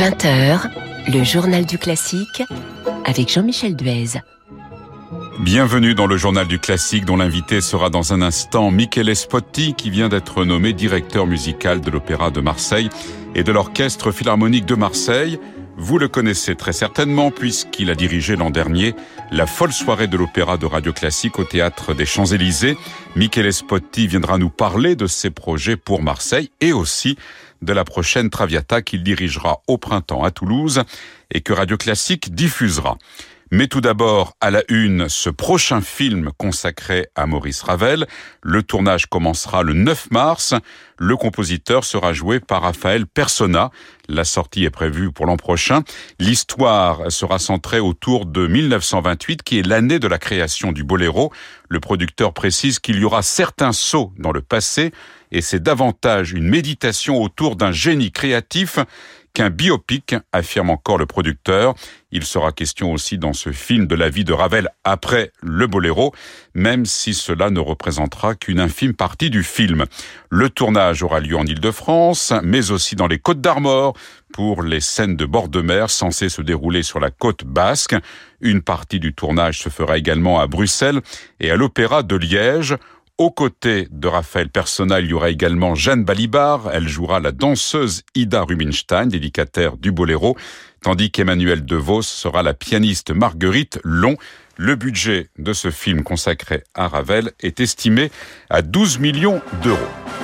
20h, le journal du classique avec Jean-Michel Duez. Bienvenue dans le journal du classique dont l'invité sera dans un instant Michele Spotti qui vient d'être nommé directeur musical de l'Opéra de Marseille et de l'Orchestre Philharmonique de Marseille. Vous le connaissez très certainement puisqu'il a dirigé l'an dernier la folle soirée de l'opéra de Radio Classique au théâtre des Champs-Élysées. Michele Spotti viendra nous parler de ses projets pour Marseille et aussi de la prochaine Traviata qu'il dirigera au printemps à Toulouse et que Radio Classique diffusera. Mais tout d'abord, à la une, ce prochain film consacré à Maurice Ravel. Le tournage commencera le 9 mars. Le compositeur sera joué par Raphaël Persona. La sortie est prévue pour l'an prochain. L'histoire sera centrée autour de 1928, qui est l'année de la création du boléro. Le producteur précise qu'il y aura certains sauts dans le passé, et c'est davantage une méditation autour d'un génie créatif qu'un biopic, affirme encore le producteur. Il sera question aussi dans ce film de la vie de Ravel après le boléro, même si cela ne représentera qu'une infime partie du film. Le tournage aura lieu en Ile-de-France, mais aussi dans les Côtes d'Armor, pour les scènes de bord de mer censées se dérouler sur la côte basque. Une partie du tournage se fera également à Bruxelles et à l'Opéra de Liège. Aux côtés de Raphaël Persona, il y aura également Jeanne Balibar. Elle jouera la danseuse Ida Rubinstein, dédicataire du boléro, tandis qu'Emmanuel DeVos sera la pianiste Marguerite Long. Le budget de ce film consacré à Ravel est estimé à 12 millions d'euros.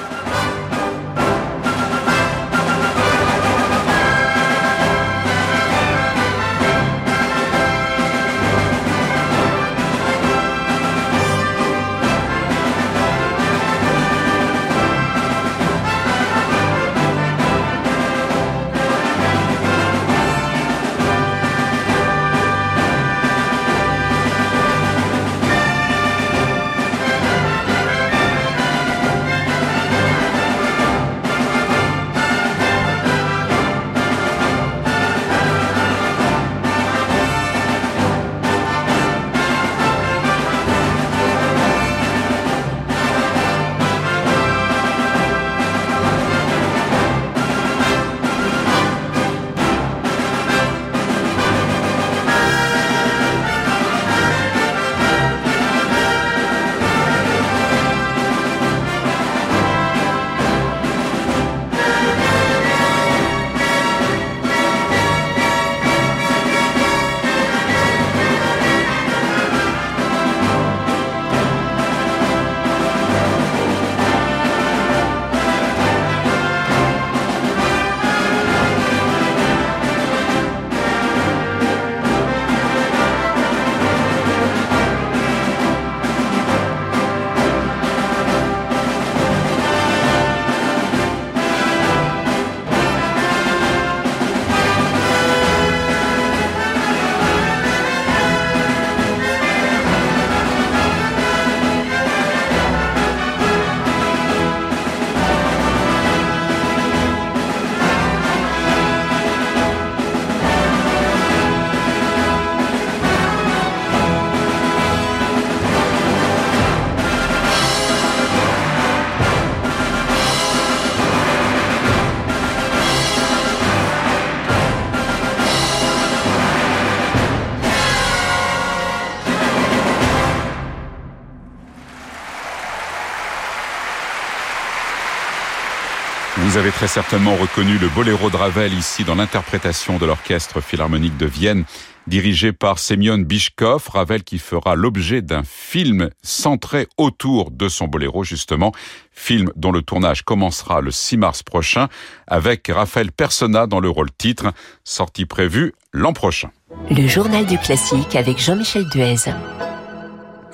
Vous avez très certainement reconnu le boléro de Ravel ici dans l'interprétation de l'orchestre philharmonique de Vienne, dirigé par Semyon Bishkov, Ravel qui fera l'objet d'un film centré autour de son boléro justement, film dont le tournage commencera le 6 mars prochain avec Raphaël Persona dans le rôle titre, sortie prévue l'an prochain. Le journal du classique avec Jean-Michel Duez.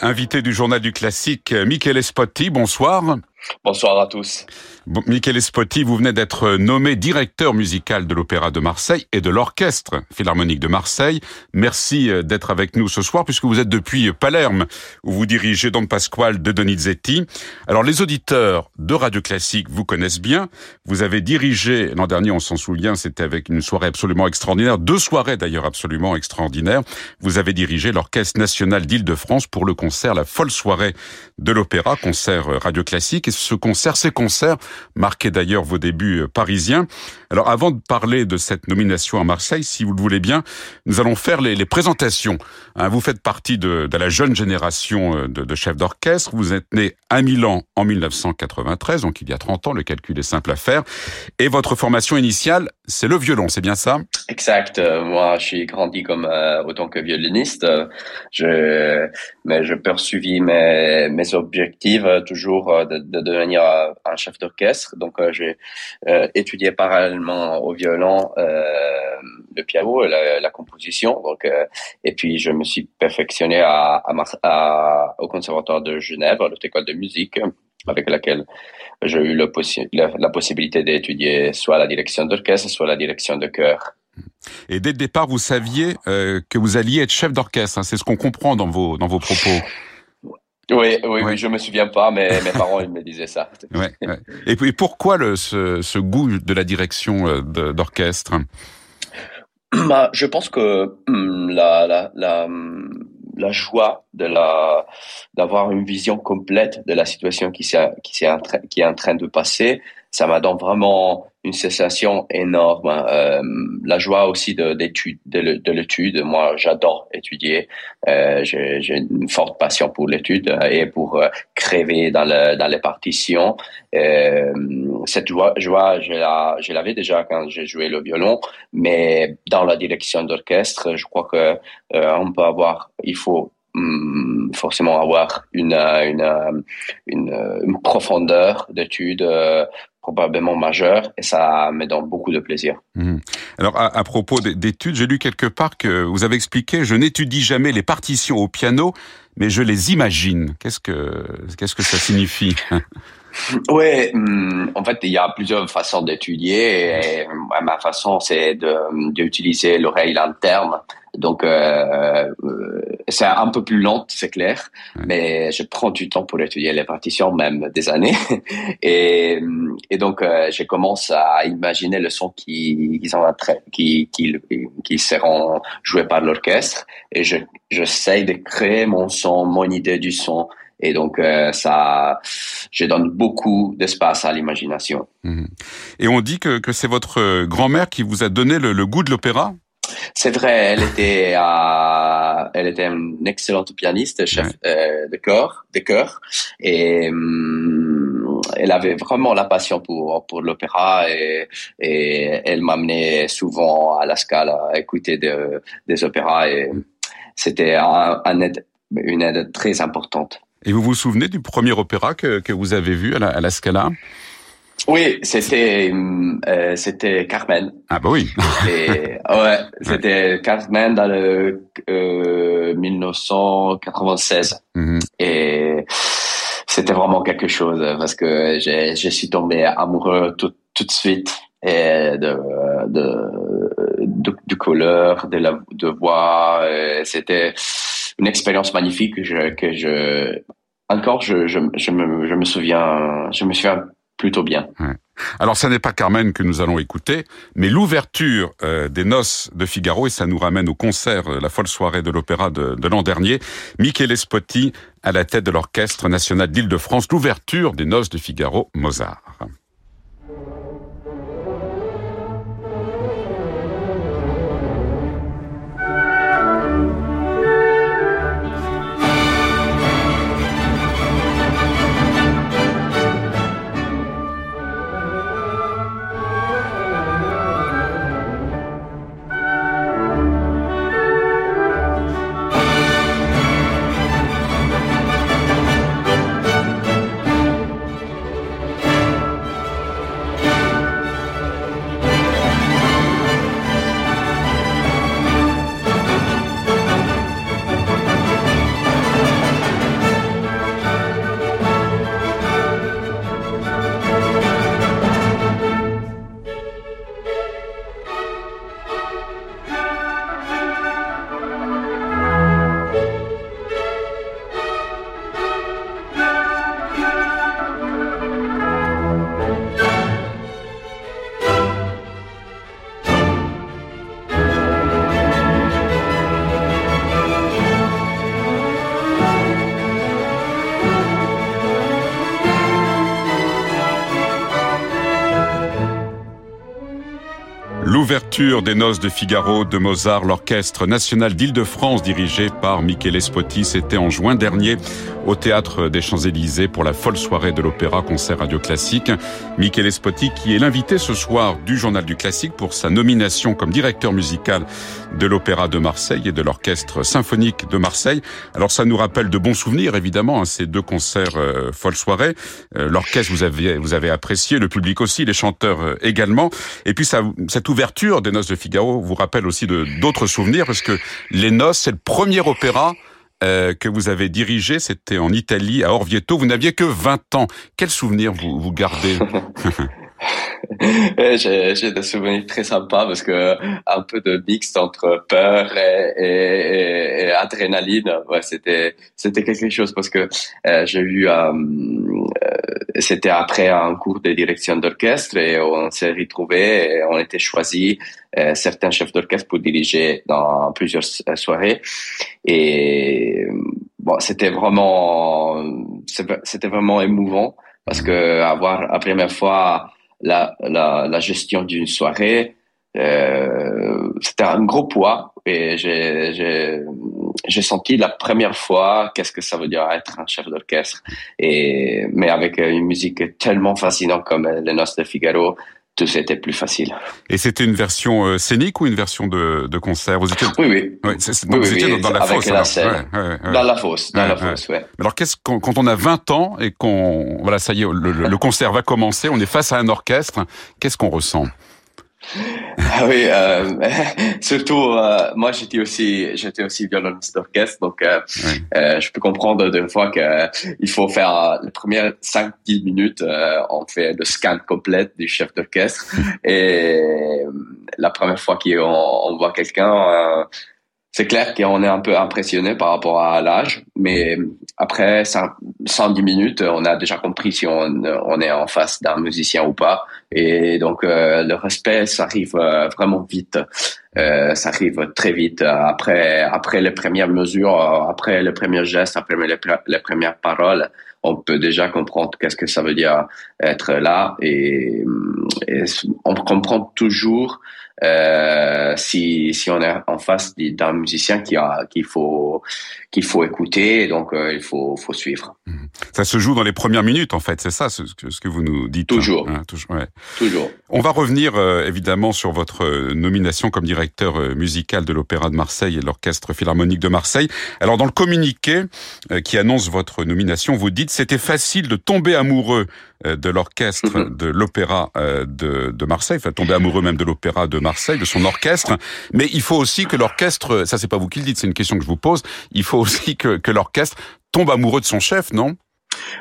Invité du journal du classique, Michele Spotti, bonsoir. Bonsoir à tous. Bon, Michele Spotti, vous venez d'être nommé directeur musical de l'Opéra de Marseille et de l'Orchestre Philharmonique de Marseille. Merci euh, d'être avec nous ce soir puisque vous êtes depuis Palerme où vous dirigez Don Pasquale de Donizetti. Alors les auditeurs de Radio Classique vous connaissent bien. Vous avez dirigé l'an dernier, on s'en souvient, c'était avec une soirée absolument extraordinaire, deux soirées d'ailleurs absolument extraordinaires. Vous avez dirigé l'Orchestre National d'Île-de-France pour le concert La Folle Soirée de l'Opéra, concert Radio Classique. Et ce concert, ces concerts marqué d'ailleurs vos débuts parisiens. Alors avant de parler de cette nomination à Marseille, si vous le voulez bien, nous allons faire les, présentations. Hein, vous faites partie de, la jeune génération de, de chefs d'orchestre. Vous êtes né à Milan en 1993, donc il y a 30 ans, le calcul est simple à faire. Et votre formation initiale, c'est le violon, c'est bien ça? Exact. Euh, moi, je suis grandi comme euh, autant que violoniste. Je, mais je poursuivis mes, mes objectifs euh, toujours de, de devenir un chef d'orchestre. Donc, j'ai étudié parallèlement au violon le piano, la, la composition. Donc, et puis je me suis perfectionné à, à, à, au conservatoire de Genève, à l'école de musique, avec laquelle j'ai eu le possi la, la, possibilité d'étudier soit la direction d'orchestre, soit la direction de chœur. Et dès le départ, vous saviez euh, que vous alliez être chef d'orchestre. Hein, c'est ce qu'on comprend dans vos dans vos propos. Oui, oui, oui, je me souviens pas, mais mes parents ils me disaient ça. Ouais, ouais. Et puis pourquoi le, ce, ce goût de la direction euh, d'orchestre? Bah, Je pense que hum, la, la, la, la joie de la d'avoir une vision complète de la situation qui s'est qui, qui est en train de passer ça m'a donné vraiment une sensation énorme. Euh, la joie aussi de d'étude, de, l'étude. Moi, j'adore étudier. Euh, j'ai une forte passion pour l'étude et pour euh, dans le dans les partitions. Euh, cette joie, joie, je l'avais déjà quand j'ai joué le violon, mais dans la direction d'orchestre, je crois que euh, on peut avoir, il faut hum, forcément avoir une, une, une, une profondeur d'étude probablement majeur et ça me donne beaucoup de plaisir. Mmh. Alors à, à, propos d'études, j'ai lu quelque part que vous avez expliqué je n'étudie jamais les partitions au piano, mais je les imagine. Qu'est-ce que qu'est-ce que ça signifie? Oui, mmh, en fait, il y a plusieurs façons d'étudier. Et ma façon, c'est d'utiliser l'oreille interne donc, euh, euh, c'est un peu plus lent, c'est clair, mais je prends du temps pour étudier les partitions, même des années. et, et donc, euh, je commence à imaginer le son qui, qui, sont qui, qui, qui seront joués par l'orchestre. Et je, j'essaie de créer mon son, mon idée du son. Et donc, euh, ça, je donne beaucoup d'espace à l'imagination. Mmh. Et on dit que, que c'est votre grand-mère qui vous a donné le, le goût de l'opéra? C'est vrai, elle était, euh, elle était une excellente pianiste, chef euh, de chœur, de chœur, et euh, elle avait vraiment la passion pour pour l'opéra et, et elle m'amenait souvent à la Scala à écouter de, des opéras et c'était un, un aide, une aide très importante. Et vous vous souvenez du premier opéra que, que vous avez vu à la, à la Scala? Oui, c'était euh, c'était Carmen. Ah bah oui. Et, ouais, c'était Carmen dans le euh, 1996. Mm-hmm. Et c'était vraiment quelque chose parce que j'ai je suis tombé amoureux tout tout de suite et de de de, de couleur, de la de voix. C'était une expérience magnifique que je que je encore je je, je me je me souviens je me souviens plutôt bien. Alors, ce n'est pas Carmen que nous allons écouter, mais l'ouverture euh, des Noces de Figaro, et ça nous ramène au concert, euh, la folle soirée de l'opéra de, de l'an dernier, Michele Spotti à la tête de l'Orchestre national d'Île-de-France, l'ouverture des Noces de Figaro, Mozart. L'ouverture des Noces de Figaro de Mozart, l'Orchestre national d'Île-de-France dirigé par Michele Spotti. C'était en juin dernier au Théâtre des Champs-Élysées pour la folle soirée de l'Opéra Concert Radio Classique. Michele Spotti qui est l'invité ce soir du Journal du Classique pour sa nomination comme directeur musical de l'Opéra de Marseille et de l'Orchestre Symphonique de Marseille. Alors ça nous rappelle de bons souvenirs évidemment, hein, ces deux concerts euh, folle soirée. Euh, L'orchestre vous avez vous avez apprécié, le public aussi, les chanteurs euh, également. Et puis ça, cette ouverture des Noces de Figaro vous rappelle aussi d'autres souvenirs parce que les Noces c'est le premier opéra euh, que vous avez dirigé, c'était en Italie, à Orvieto. Vous n'aviez que 20 ans. Quel souvenir vous, vous gardez? j'ai, des souvenirs très sympas parce que un peu de mix entre peur et, et, et adrénaline, ouais, c'était c'était quelque chose parce que euh, j'ai eu euh, c'était après un cours de direction d'orchestre et on s'est retrouvés et on était choisis euh, certains chefs d'orchestre pour diriger dans plusieurs soirées. Et bon c'était vraiment c'était vraiment émouvant parce que avoir la première fois la, la, la gestion d'une soirée, euh, c'était un gros poids et j'ai senti la première fois qu'est-ce que ça veut dire être un chef d'orchestre. Et mais avec une musique tellement fascinante comme les Noces de Figaro c'était plus facile. Et c'était une version euh, scénique ou une version de, de concert? Vous étiez Oui, oui. oui, vous étiez dans, la fosse. La scène. Dans la fosse, dans la fosse, ouais. Alors qu'est-ce quand, quand, on a 20 ans et qu'on voilà, ça y est, le, le concert va commencer, on est face à un orchestre, qu'est-ce qu'on ressent? Ah oui, euh, surtout euh, moi j'étais aussi j'étais aussi violoniste d'orchestre donc euh, euh, je peux comprendre des fois que il faut faire les premières 5-10 minutes on fait le scan complet du chef d'orchestre. Et la première fois qu'on on voit quelqu'un c'est clair qu'on est un peu impressionné par rapport à l'âge, mais après 110 minutes, on a déjà compris si on, est en face d'un musicien ou pas. Et donc euh, le respect, ça arrive euh, vraiment vite. Euh, ça arrive très vite après après les premières mesures, après les premiers gestes, après les, les premières paroles. On peut déjà comprendre qu'est-ce que ça veut dire être là et on comprend toujours euh, si, si on est en face d'un musicien qui a qu'il faut qu'il faut écouter, donc euh, il faut faut suivre. Mhm. Ça se joue dans les premières minutes en fait, c'est ça ce, ce, que vous nous dites. Hein. Toujours. Hein, toujours, ouais. toujours. On va revenir euh, évidemment sur votre nomination comme directeur musical de l'Opéra de Marseille et de l'Orchestre Philharmonique de Marseille. Alors dans le communiqué qui annonce votre nomination, vous dites c'était facile de tomber amoureux de l'orchestre mhm. de l'Opéra de, de Marseille, enfin tomber amoureux même de l'Opéra de Marseille, de son orchestre. Mais il faut aussi que l'orchestre, ça c'est pas vous qui le dites, c'est une question que je vous pose. Il faut aussi que, que l'orchestre tombe amoureux de son chef, non?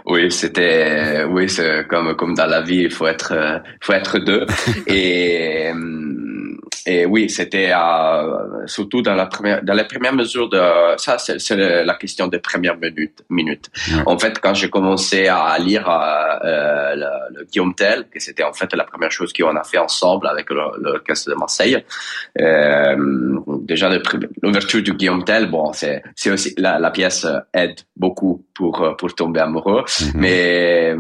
Oui, c'était oui, c'est comme comme dans la vie, il faut être euh, faut être deux et euh, et oui, c'était euh, surtout dans la première dans la première mesure de ça c'est la question des premières minutes minutes. En fait, quand j'ai commencé à lire euh, le, le, Guillaume Tell, que c'était en fait la première chose qu'on a fait ensemble avec l'orchestre de Marseille. Déjà l'ouverture du Guillaume Tell, bon, c'est c'est aussi la, la pièce aide beaucoup pour pour tomber amoureux, mm-hmm. mais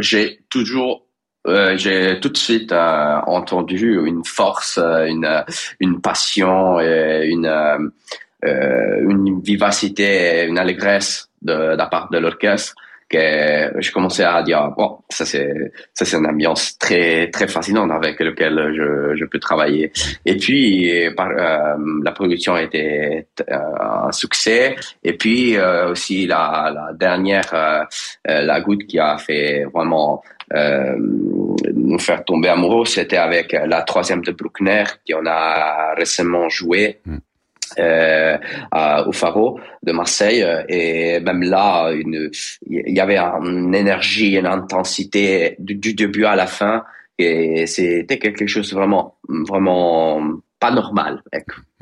j'ai toujours euh, j'ai tout de suite euh, entendu une force, euh, une, une passion, et une, une vivacité, une allégresse de, de la part de l'orchestre que je commençais à dire bon ça c'est ça c'est une ambiance très très fascinante avec laquelle je, je peux travailler et puis par, la production a été un succès et puis aussi la, la dernière la goutte qui a fait vraiment euh, nous faire tomber amoureux, c'était avec la troisième de Bruckner, qui on a récemment joué. Mm. Euh, au Faro de Marseille et même là il y avait une énergie une intensité du, début à la fin et c'était quelque chose vraiment vraiment pas normal.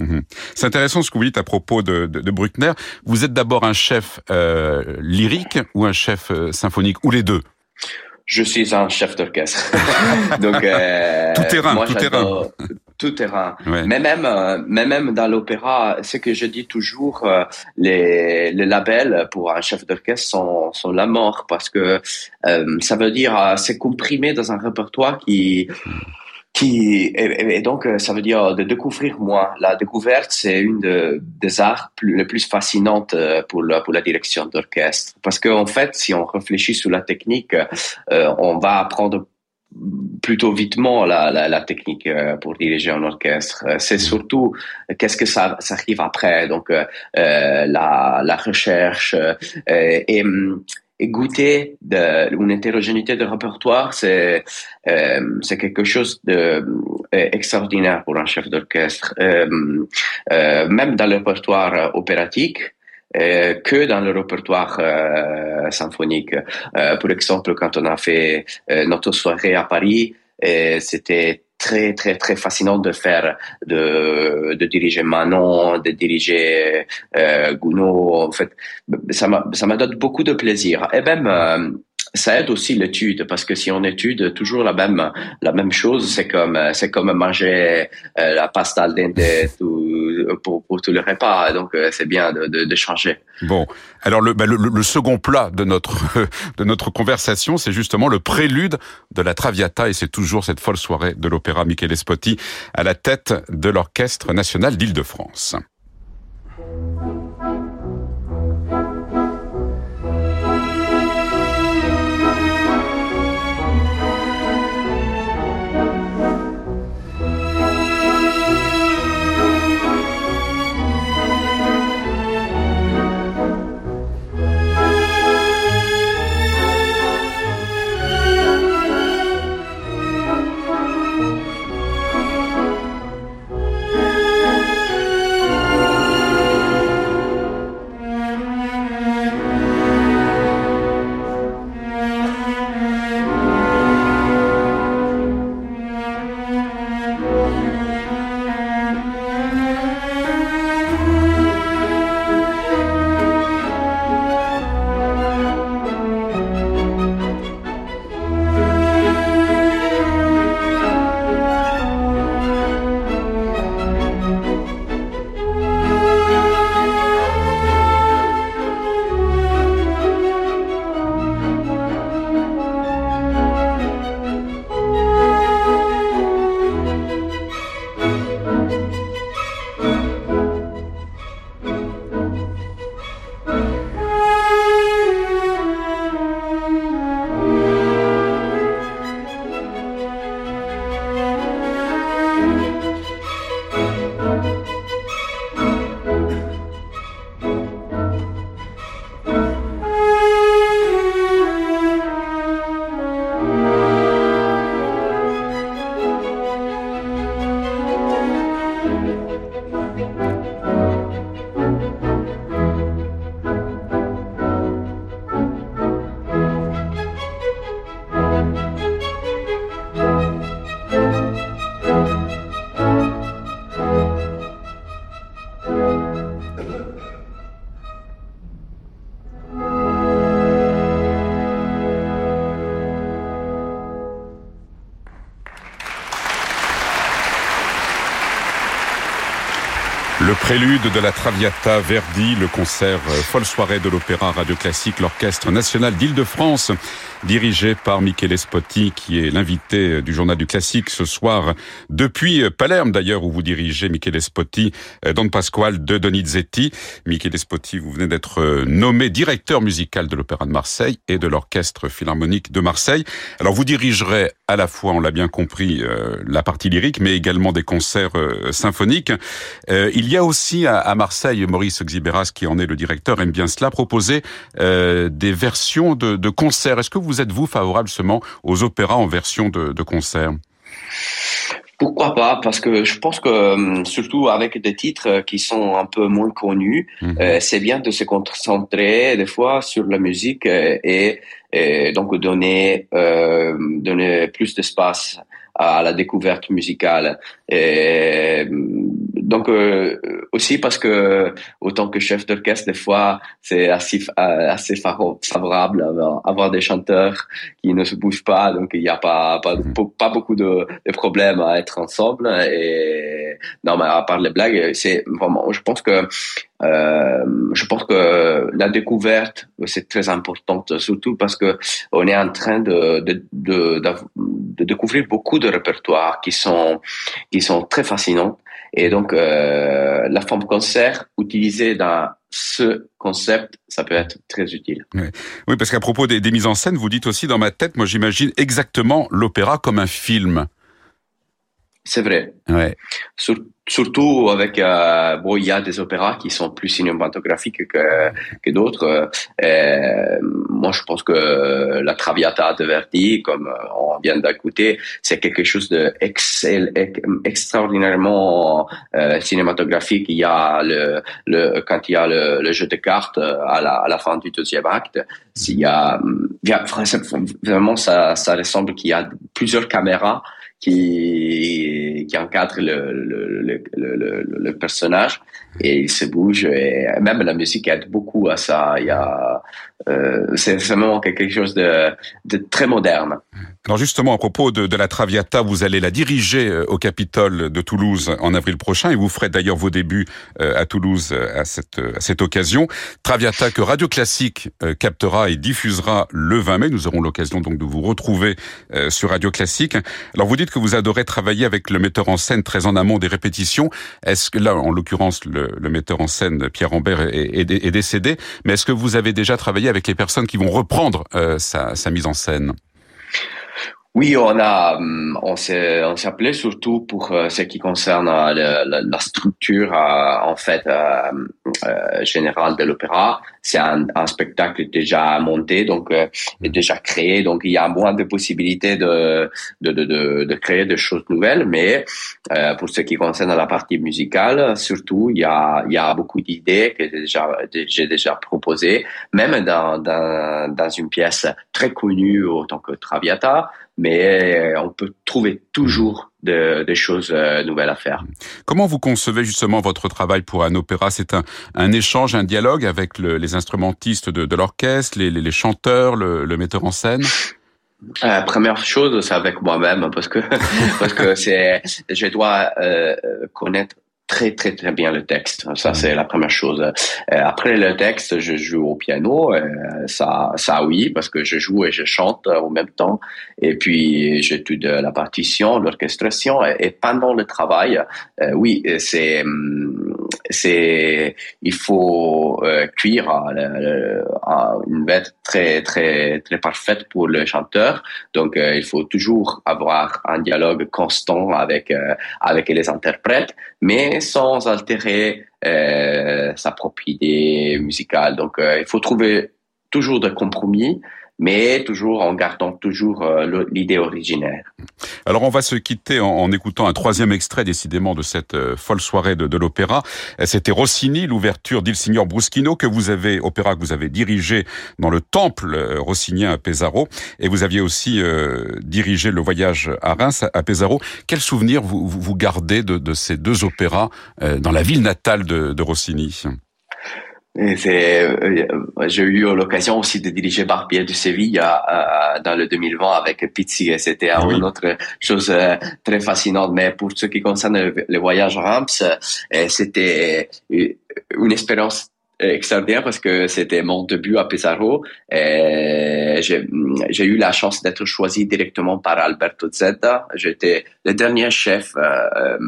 Mm-hmm. C'est intéressant ce que vous dites à propos de, Bruckner. Vous êtes d'abord un chef euh, lyrique ou un chef euh, symphonique ou les deux? Je suis un chef d'orchestre. Donc euh, tout terrain, moi, tout terrain. Tout terrain. Mais même, euh, mais même dans l'opéra, ce que je dis toujours, euh, les, les labels pour un chef d'orchestre sont, sont la mort parce que euh, ça veut dire c'est comprimé dans un répertoire qui qui et, donc ça veut dire de découvrir moi. La découverte, c'est une des arts plus, les plus fascinantes pour la, pour la direction d'orchestre. Parce qu'en en fait, si on réfléchit sur la technique, on va apprendre plutôt vitement la, la, la, technique euh, pour diriger un orchestre. Euh, c'est surtout qu'est-ce que ça, ça arrive après, donc euh, la, la recherche et, et goûter de, une hétérogénéité de répertoire, c'est c'est quelque chose de extraordinaire pour un chef d'orchestre. même dans le répertoire opératique, euh, que dans le répertoire euh, symphonique. Euh, par exemple, quand on a fait notre soirée à Paris, c'était très très très fascinant de faire de, de diriger Manon, de diriger Gounod. En fait, ça m'a ça m'a donné beaucoup de plaisir. Et même ça aide aussi l'étude parce que si on étude toujours la même la même chose, c'est comme c'est comme manger la pasta al dente pour, pour tout le repas. Donc euh, c'est bien de. Bon, alors le, bah, le, le, second plat de notre de notre conversation, c'est justement le prélude de la Traviata et c'est toujours cette folle soirée de l'opéra Michele Spotti à la tête de l'Orchestre national d'Île-de-France. Prélude de la Traviata Verdi, le concert euh, folle soirée de l'Opéra Radio Classique, l'Orchestre National d'Île-de-France, dirigé par Michele Spotti, qui est l'invité euh, du Journal du Classique ce soir, depuis euh, Palerme d'ailleurs, où vous dirigez Michele Spotti, Don Pasquale de Donizetti. Michele Spotti, vous venez d'être nommé directeur musical de l'Opéra de Marseille et de l'Orchestre Philharmonique de Marseille. Alors vous dirigerez à la fois, on l'a bien compris, la partie lyrique, mais également des concerts symphoniques. il y a aussi à, Marseille, Maurice Xiberas, qui en est le directeur, aime bien cela, proposer euh, des versions de, de concerts. Est-ce que vous êtes, vous, favorable seulement aux opéras en version de, de concert? Pourquoi pas Parce que je pense que euh, surtout avec des titres qui sont un peu moins connus, mhm. euh, c'est bien de se concentrer des fois sur la musique et, et donc donner euh, donner plus d'espace à la découverte musicale. Et donc euh, aussi parce que autant que chef d'orchestre, des fois c'est assez assez favorable avoir des chanteurs qui ne se bougent pas, donc il n'y a pas pas, mhm. pas beaucoup de, de, problèmes à être ensemble. Et non, mais à part les blagues, c'est vraiment, je pense que euh, je pense que la découverte c'est très importante, surtout parce que on est en train de, de, de, de découvrir beaucoup de répertoires qui sont qui sont très fascinants. Et donc euh, la forme concert utilisée dans ce concept, ça peut être très utile. Oui, parce qu'à propos des, des mises en scène, vous dites aussi dans ma tête, moi j'imagine exactement l'opéra comme un film. C'est vrai. Ouais. surtout avec euh, bon, il y a des opéras qui sont plus cinématographiques que que d'autres. Euh, moi, je pense que la Traviata de Verdi, comme on vient d'écouter, c'est quelque chose de excel, extraordinairement euh, cinématographique. Il y a le, le quand il y a le, le jeu de cartes à la, à la fin du deuxième acte, il y a, il y a vraiment ça ça ressemble qu'il y a plusieurs caméras qui, qui encadre le, le, le, personnage et il se bouge et même la musique aide beaucoup à ça. Il y a, euh, c'est vraiment quelque chose de, de très moderne. Alors justement, à propos de, la Traviata, vous allez la diriger euh, au Capitole de Toulouse en avril prochain et vous ferez d'ailleurs vos débuts euh, à Toulouse à cette, cette occasion. Traviata que Radio Classique captera et diffusera le 20 mai. Nous aurons l'occasion donc de vous retrouver sur Radio Classique. Alors vous dites que vous adorez travailler avec le metteur en scène très en amont des répétitions. Est-ce que là, en l'occurrence, le, metteur en scène Pierre Rambert est, décédé, mais est-ce que vous avez déjà travaillé avec les personnes qui vont reprendre sa, sa mise en scène? Oui, on a, hum, on s'est, on s'appelait surtout pour euh, ce qui concerne euh, la, la, structure euh, en fait euh, générale de l'opéra. C'est un, un, spectacle déjà monté, donc déjà créé, donc il y a moins de possibilités de de, de, de, créer des choses nouvelles. Mais pour ce qui concerne la partie musicale, surtout, il y a il y a beaucoup d'idées que j'ai déjà j'ai déjà proposées, même dans, dans dans une pièce très connue en tant que Traviata mais euh, on peut trouver toujours des choses euh, nouvelles à faire. Comment vous concevez justement votre travail pour un opéra? C'est un, un, échange, un dialogue avec le, les instrumentistes de, de l'orchestre, les, les, les, chanteurs, le, le, metteur en scène? Euh, première chose, c'est avec moi-même parce que parce que c'est je dois euh, connaître très très très bien le texte. Ça c'est la première chose. Euh, après le texte, je joue au piano. Euh, ça ça oui parce que je joue et je chante en même temps. Et puis j'étudie la partition, l'orchestration et, pendant le travail, euh, oui c'est c'est il faut cuire une bête très très très parfaite pour le chanteur. Donc il faut toujours avoir un dialogue constant avec avec les interprètes, mais sans altérer euh, sa propre idée musicale. Donc, euh, il faut trouver toujours des compromis mais toujours en gardant toujours euh, l'idée originaire. Alors on va se quitter en, écoutant un troisième extrait décidément de cette euh, folle soirée de, l'opéra. Euh, c'était Rossini, l'ouverture d'Il Signor Bruschino que vous avez, opéra que vous avez dirigé dans le temple rossinien à Pesaro et vous aviez aussi dirigé le voyage à Reims à Pesaro. Quel souvenir vous, vous gardez de, ces deux opéras dans la ville natale de, Rossini? J'ai eu l'occasion aussi de diriger Barbier de Séville euh, dans le 2020 avec Pizzi et c'était une autre chose euh, très fascinante. Mais pour ce qui concerne le, voyage Ramps, c'était une expérience extraordinaire parce que c'était mon début à Pesaro. J'ai eu la chance d'être choisi directement par Alberto Zeta. J'étais le dernier chef euh,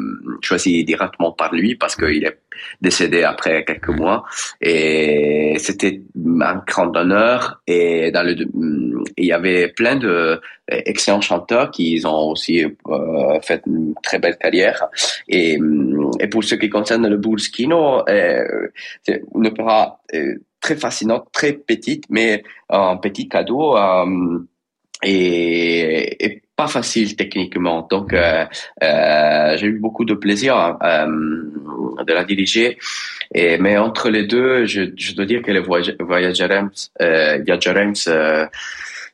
choisi directement par lui parce qu'il est décédé après quelques mois. Et c'était un grand honneur. Et dans le, il y avait plein de excellents chanteurs qui ont aussi euh, fait une très belle carrière. Et, et pour ce qui concerne le Burskino, euh, c'est une opéra euh, très fascinante, très petite, mais un petit cadeau. Euh, et, et, pas facile techniquement. Donc, euh, euh, j'ai eu beaucoup de plaisir euh, de la diriger. Et, mais entre les deux, je, je dois dire que le voyage, voyage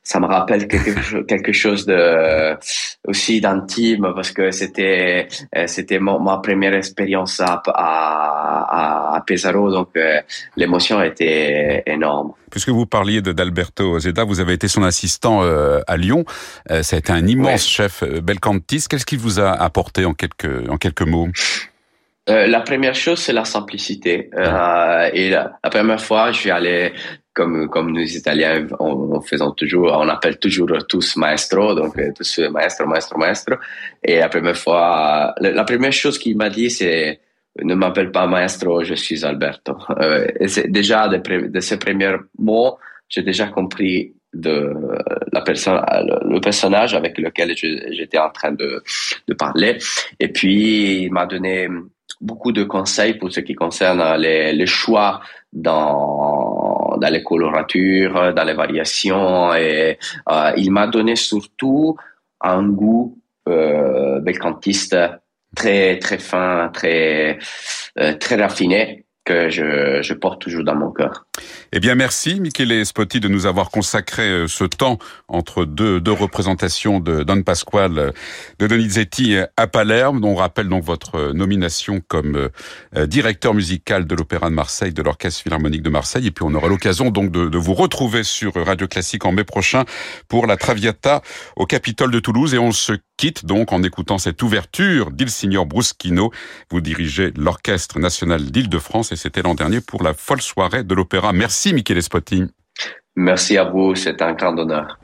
Ça me rappelle quelque, quelque chose de aussi d'intime parce que c'était euh, c'était ma première expérience à, à, à Pesaro donc euh, l'émotion était énorme. Puisque vous parliez d'Alberto Zeda, vous avez été son assistant euh, à Lyon. ça a été un immense chef belcantis. Qu'est-ce qu'il vous a apporté en quelques en quelques mots? La première chose, c'est la simplicité. Euh, et la, la, première fois, je suis allé comme comme nous Italiens, on, faisant toujours, on appelle toujours tous maestro, donc tous maestro, maestro, maestro. Et la première fois, la, première chose qu'il m'a dit, c'est ne m'appelle pas maestro, je suis Alberto. c'est déjà de, de ces premiers mots, j'ai déjà compris de la personne, le personnage avec lequel j'étais en train de, de parler. Et puis, il m'a donné beaucoup de conseils pour ce qui concerne les, les choix dans, dans les coloratures, dans les variations. Et euh, il m'a donné surtout un goût euh, belcantiste très très fin, très euh, très raffiné que je, je, porte toujours dans mon cœur. Eh bien, merci, Michele Spotti, de nous avoir consacré euh, ce temps entre deux, représentations de Don Pasquale euh, de Donizetti à Palerme. On rappelle donc votre nomination comme euh, directeur musical de l'Opéra de Marseille, de l'Orchestre Philharmonique de Marseille. Et puis, on aura l'occasion donc de, de, vous retrouver sur Radio Classique en mai prochain pour la Traviata au Capitole de Toulouse. Et on se quitte donc en écoutant cette ouverture d'Il Signor Bruschino. Vous dirigez l'Orchestre National d'Île-de-France et c'était l'an dernier pour la folle soirée de l'opéra. Merci Michele Spotti. Merci à vous, c'est un grand honneur.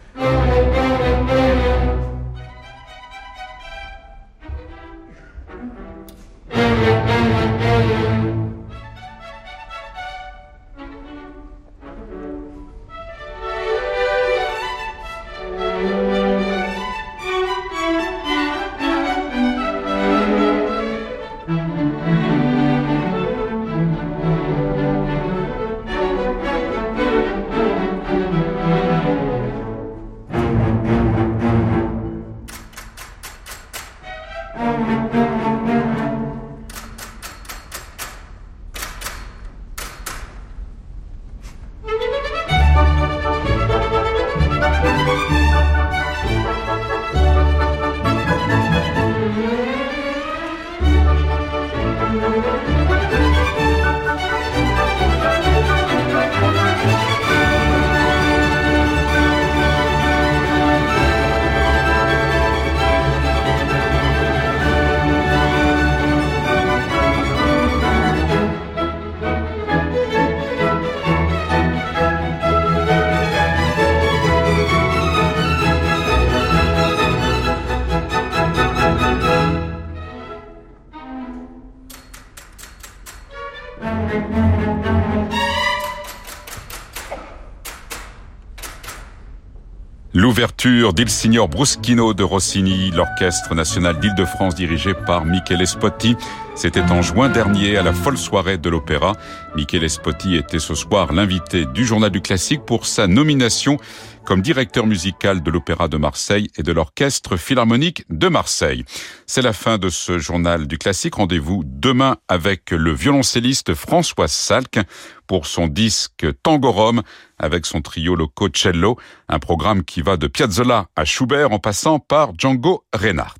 L'ouverture d'Il Signor Bruschino de Rossini, l'Orchestre national d'Île-de-France dirigé par Michele Spotti. C'était en juin dernier à la folle soirée de l'opéra. Michele Spotti était ce soir l'invité du Journal du Classique pour sa nomination comme directeur musical de l'Opéra de Marseille et de l'Orchestre Philharmonique de Marseille. C'est la fin de ce journal du classique. Rendez-vous demain avec le violoncelliste François Salk pour son disque Tango Rome avec son trio Loco Cello, un programme qui va de Piazzolla à Schubert en passant par Django Reinhardt.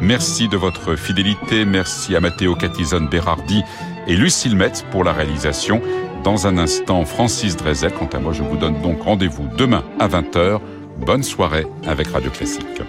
Merci de votre fidélité, merci à Matteo Catizone Berardi et Lucille Metz pour la réalisation. Dans un instant, Francis Drezel. Quant à moi, je vous donne donc rendez-vous demain à 20h. Bonne soirée avec Radio Classique.